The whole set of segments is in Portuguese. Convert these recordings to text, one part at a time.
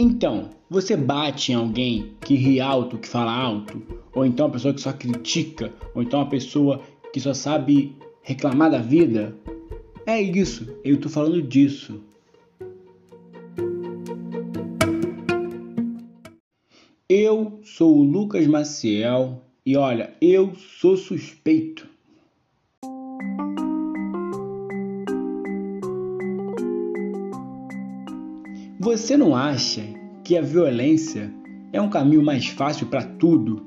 Então, você bate em alguém que ri alto, que fala alto, ou então uma pessoa que só critica, ou então uma pessoa que só sabe reclamar da vida? É isso, eu tô falando disso. Eu sou o Lucas Maciel e olha, eu sou suspeito. Você não acha que a violência é um caminho mais fácil para tudo?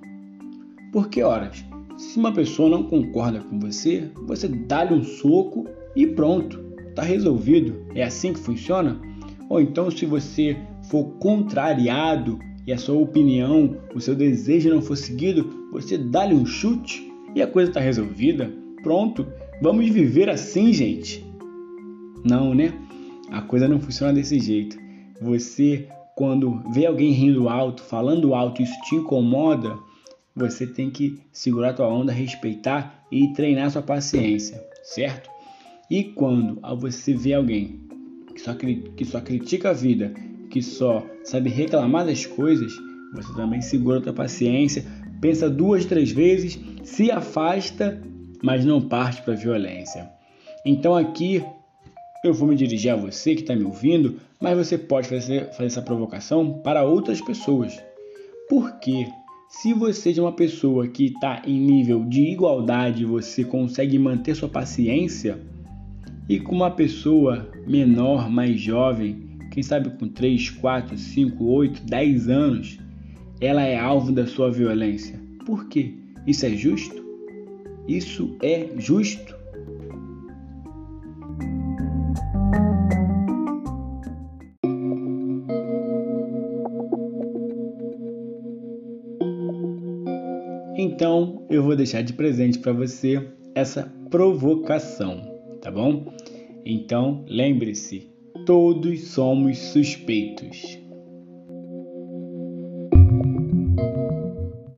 Porque, ora, se uma pessoa não concorda com você, você dá-lhe um soco e pronto, está resolvido. É assim que funciona? Ou então, se você for contrariado e a sua opinião, o seu desejo não for seguido, você dá-lhe um chute e a coisa está resolvida. Pronto, vamos viver assim, gente. Não, né? A coisa não funciona desse jeito. Você, quando vê alguém rindo alto, falando alto, isso te incomoda, você tem que segurar tua onda, respeitar e treinar sua paciência, certo? E quando você vê alguém que só, que só critica a vida, que só sabe reclamar das coisas, você também segura tua paciência, pensa duas, três vezes, se afasta, mas não parte para a violência. Então aqui eu vou me dirigir a você que está me ouvindo, mas você pode fazer, fazer essa provocação para outras pessoas. Porque se você é uma pessoa que está em nível de igualdade, você consegue manter sua paciência, e com uma pessoa menor, mais jovem, quem sabe com 3, 4, 5, 8, 10 anos, ela é alvo da sua violência. Por quê? Isso é justo? Isso é justo? Então, eu vou deixar de presente para você essa provocação, tá bom? Então, lembre-se, todos somos suspeitos.